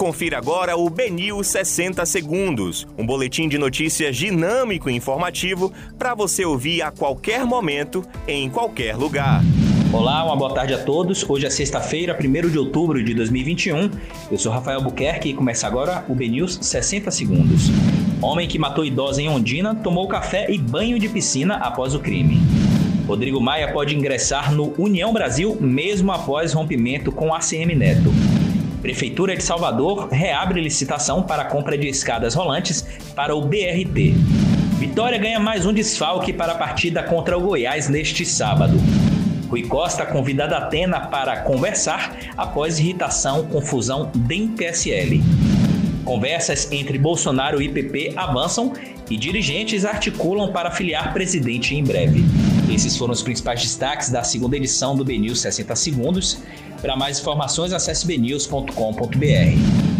Confira agora o Benil 60 Segundos, um boletim de notícias dinâmico e informativo para você ouvir a qualquer momento, em qualquer lugar. Olá, uma boa tarde a todos. Hoje é sexta-feira, 1 de outubro de 2021. Eu sou Rafael Buquerque e começa agora o BNews 60 Segundos. Homem que matou idosa em Ondina tomou café e banho de piscina após o crime. Rodrigo Maia pode ingressar no União Brasil mesmo após rompimento com ACM Neto. Prefeitura de Salvador reabre licitação para a compra de escadas rolantes para o BRT. Vitória ganha mais um desfalque para a partida contra o Goiás neste sábado. Rui Costa convida a Atena para conversar após irritação com fusão DEM-PSL. Conversas entre Bolsonaro e PP avançam e dirigentes articulam para filiar presidente em breve. Esses foram os principais destaques da segunda edição do BNews 60 Segundos. Para mais informações, acesse bnews.com.br.